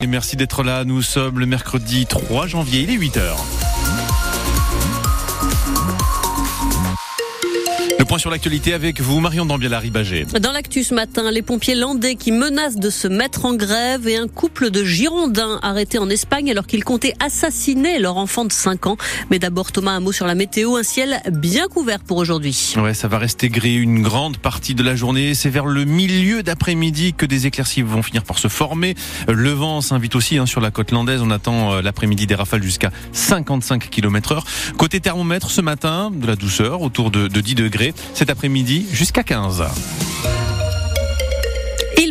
Et merci d'être là. Nous sommes le mercredi 3 janvier, il est 8h. Point sur l'actualité avec vous, Marion Dambiel-Ribagé. Dans l'actu ce matin, les pompiers landais qui menacent de se mettre en grève et un couple de Girondins arrêtés en Espagne alors qu'ils comptaient assassiner leur enfant de 5 ans. Mais d'abord, Thomas, un mot sur la météo. Un ciel bien couvert pour aujourd'hui. Ouais, ça va rester gris une grande partie de la journée. C'est vers le milieu d'après-midi que des éclaircies vont finir par se former. Le vent s'invite aussi hein, sur la côte landaise. On attend euh, l'après-midi des rafales jusqu'à 55 km heure. Côté thermomètre, ce matin, de la douceur, autour de, de 10 degrés cet après-midi jusqu'à 15.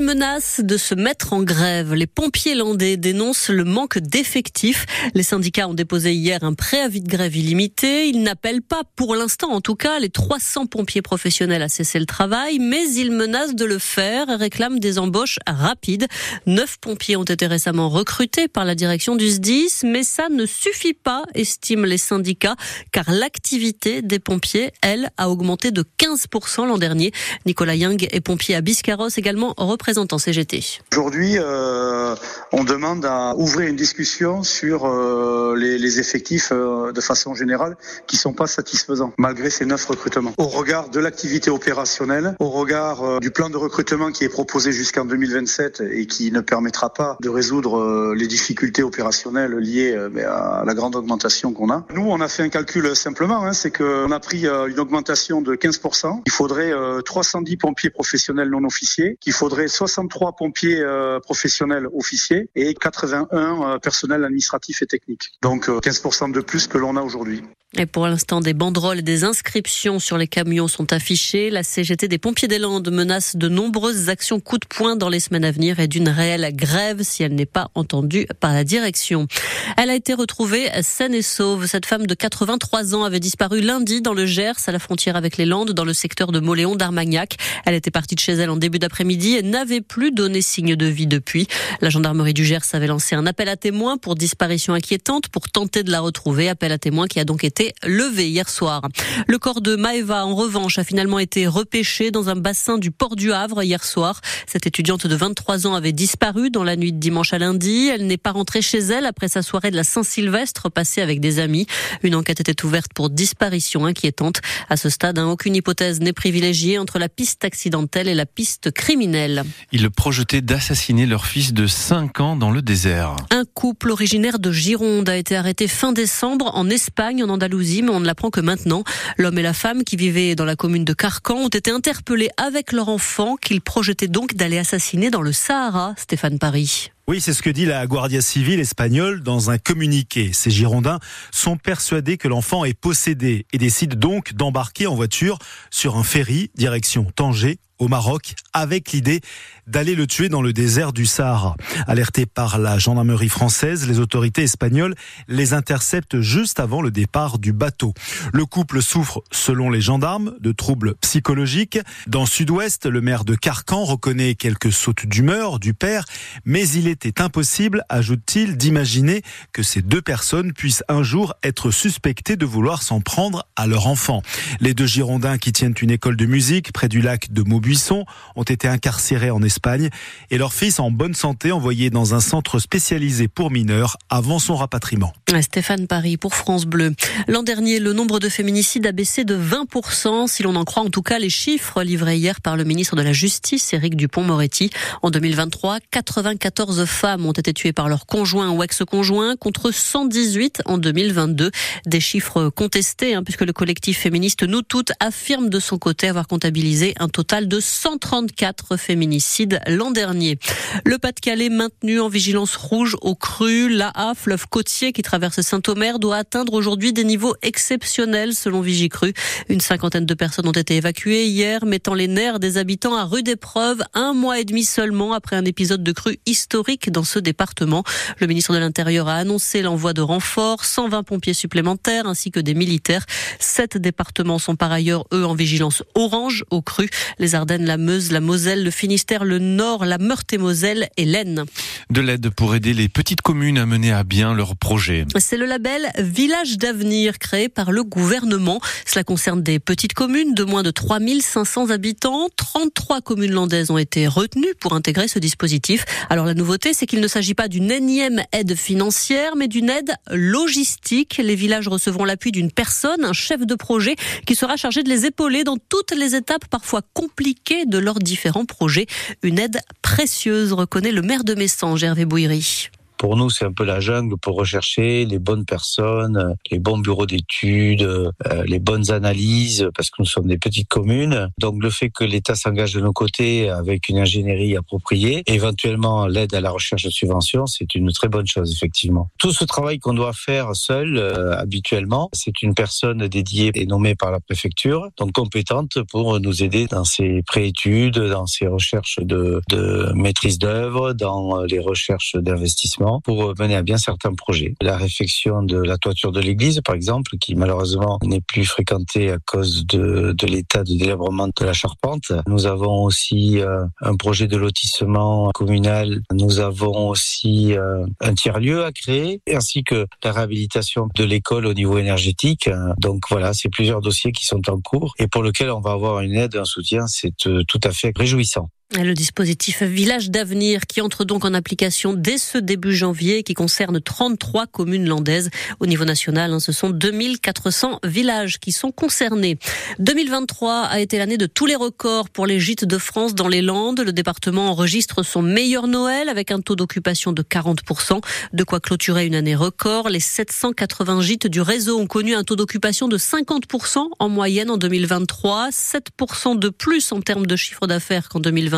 Menacent de se mettre en grève. Les pompiers landais dénoncent le manque d'effectifs. Les syndicats ont déposé hier un préavis de grève illimité. Ils n'appellent pas, pour l'instant en tout cas, les 300 pompiers professionnels à cesser le travail, mais ils menacent de le faire et réclament des embauches rapides. Neuf pompiers ont été récemment recrutés par la direction du SDIS, mais ça ne suffit pas, estiment les syndicats, car l'activité des pompiers, elle, a augmenté de 15% l'an dernier. Nicolas Young est pompier à Biscarros, également représentant CGT. Aujourd'hui, euh, on demande à ouvrir une discussion sur euh, les, effectifs euh, de façon générale qui sont pas satisfaisants, malgré ces neuf recrutements. Au regard de l'activité opérationnelle, au regard du plan de recrutement qui est proposé jusqu'en 2027 et qui ne permettra pas de résoudre les difficultés opérationnelles liées à la grande augmentation qu'on a. Nous, on a fait un calcul simplement, hein, c'est qu'on a pris une augmentation de 15%. Il faudrait 310 pompiers professionnels non officiers, qu'il faudrait 63 pompiers euh, professionnels officiers et 81 euh, personnels administratifs et techniques. Donc 15% euh, de plus que l'on a aujourd'hui. Et pour l'instant, des banderoles et des inscriptions sur les camions sont affichées. La CGT des pompiers des Landes menace de nombreuses actions coup de poing dans les semaines à venir et d'une réelle grève si elle n'est pas entendue par la direction. Elle a été retrouvée saine et sauve. Cette femme de 83 ans avait disparu lundi dans le Gers, à la frontière avec les Landes, dans le secteur de Moléon d'Armagnac. Elle était partie de chez elle en début d'après-midi et n'avait plus donné signe de vie depuis. La gendarmerie du Gers avait lancé un appel à témoins pour disparition inquiétante pour tenter de la retrouver. Appel à témoins qui a donc été levé hier soir. Le corps de Maeva, en revanche, a finalement été repêché dans un bassin du port du Havre hier soir. Cette étudiante de 23 ans avait disparu dans la nuit de dimanche à lundi. Elle n'est pas rentrée chez elle après sa soirée de la Saint-Sylvestre passée avec des amis. Une enquête était ouverte pour disparition inquiétante. À ce stade, hein, aucune hypothèse n'est privilégiée entre la piste accidentelle et la piste criminelle. Ils projetaient d'assassiner leur fils de 5 ans dans le désert. Un couple originaire de Gironde a été arrêté fin décembre en Espagne, en Andalousie, on ne l'apprend que maintenant. L'homme et la femme qui vivaient dans la commune de Carcan ont été interpellés avec leur enfant qu'ils projetaient donc d'aller assassiner dans le Sahara, Stéphane Paris. Oui, c'est ce que dit la Guardia Civile espagnole dans un communiqué. Ces Girondins sont persuadés que l'enfant est possédé et décident donc d'embarquer en voiture sur un ferry direction Tanger au Maroc avec l'idée d'aller le tuer dans le désert du Sahara. Alertés par la gendarmerie française, les autorités espagnoles les interceptent juste avant le départ du bateau. Le couple souffre, selon les gendarmes, de troubles psychologiques. Dans Sud-Ouest, le maire de Carcan reconnaît quelques sautes d'humeur du père, mais il était impossible, ajoute-t-il, d'imaginer que ces deux personnes puissent un jour être suspectées de vouloir s'en prendre à leur enfant. Les deux Girondins qui tiennent une école de musique près du lac de Maubuisson ont été incarcérés en Espagne et leur fils en bonne santé envoyé dans un centre spécialisé pour mineurs avant son rapatriement. Stéphane Paris pour France Bleu. L'an dernier, le nombre de féminicides a baissé de 20%, si l'on en croit en tout cas les chiffres livrés hier par le ministre de la Justice, Éric Dupont-Moretti. En 2023, 94 femmes ont été tuées par leur conjoint ou ex-conjoint contre 118 en 2022. Des chiffres contestés, hein, puisque le collectif féministe Nous Toutes affirme de son côté avoir comptabilisé un total de 134 féminicides l'an dernier. Le Pas-de-Calais maintenu en vigilance rouge au cru. L'AA, fleuve côtier qui traverse Saint-Omer, doit atteindre aujourd'hui des niveaux exceptionnels selon Vigicru. Une cinquantaine de personnes ont été évacuées hier, mettant les nerfs des habitants à rude épreuve un mois et demi seulement après un épisode de crue historique dans ce département. Le ministre de l'Intérieur a annoncé l'envoi de renforts, 120 pompiers supplémentaires ainsi que des militaires. Sept départements sont par ailleurs, eux, en vigilance orange au cru. Les Ardennes Ardennes, la Meuse, la Moselle, le Finistère, le Nord, la Meurthe-et-Moselle et l'Aisne. De l'aide pour aider les petites communes à mener à bien leurs projets. C'est le label Village d'avenir créé par le gouvernement. Cela concerne des petites communes de moins de 3500 habitants. 33 communes landaises ont été retenues pour intégrer ce dispositif. Alors la nouveauté, c'est qu'il ne s'agit pas d'une énième aide financière, mais d'une aide logistique. Les villages recevront l'appui d'une personne, un chef de projet, qui sera chargé de les épauler dans toutes les étapes parfois compliquées de leurs différents projets. Une aide précieuse, reconnaît le maire de Messange, Hervé Bouillery. Pour nous, c'est un peu la jungle pour rechercher les bonnes personnes, les bons bureaux d'études, euh, les bonnes analyses, parce que nous sommes des petites communes. Donc le fait que l'État s'engage de nos côtés avec une ingénierie appropriée, éventuellement l'aide à la recherche de subventions, c'est une très bonne chose, effectivement. Tout ce travail qu'on doit faire seul, euh, habituellement, c'est une personne dédiée et nommée par la préfecture, donc compétente pour nous aider dans ces préétudes, dans ces recherches de, de maîtrise d'œuvre, dans les recherches d'investissement pour mener à bien certains projets. La réfection de la toiture de l'église, par exemple, qui malheureusement n'est plus fréquentée à cause de, l'état de délabrement de la charpente. Nous avons aussi euh, un projet de lotissement communal. Nous avons aussi euh, un tiers-lieu à créer, ainsi que la réhabilitation de l'école au niveau énergétique. Donc voilà, c'est plusieurs dossiers qui sont en cours et pour lesquels on va avoir une aide, un soutien. C'est euh, tout à fait réjouissant. Le dispositif Village d'avenir qui entre donc en application dès ce début janvier qui concerne 33 communes landaises. Au niveau national, hein, ce sont 2400 villages qui sont concernés. 2023 a été l'année de tous les records pour les gîtes de France dans les Landes. Le département enregistre son meilleur Noël avec un taux d'occupation de 40%. De quoi clôturer une année record. Les 780 gîtes du réseau ont connu un taux d'occupation de 50% en moyenne en 2023. 7% de plus en termes de chiffre d'affaires qu'en 2020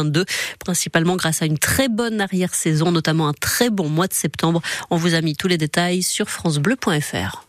principalement grâce à une très bonne arrière-saison, notamment un très bon mois de septembre. On vous a mis tous les détails sur francebleu.fr.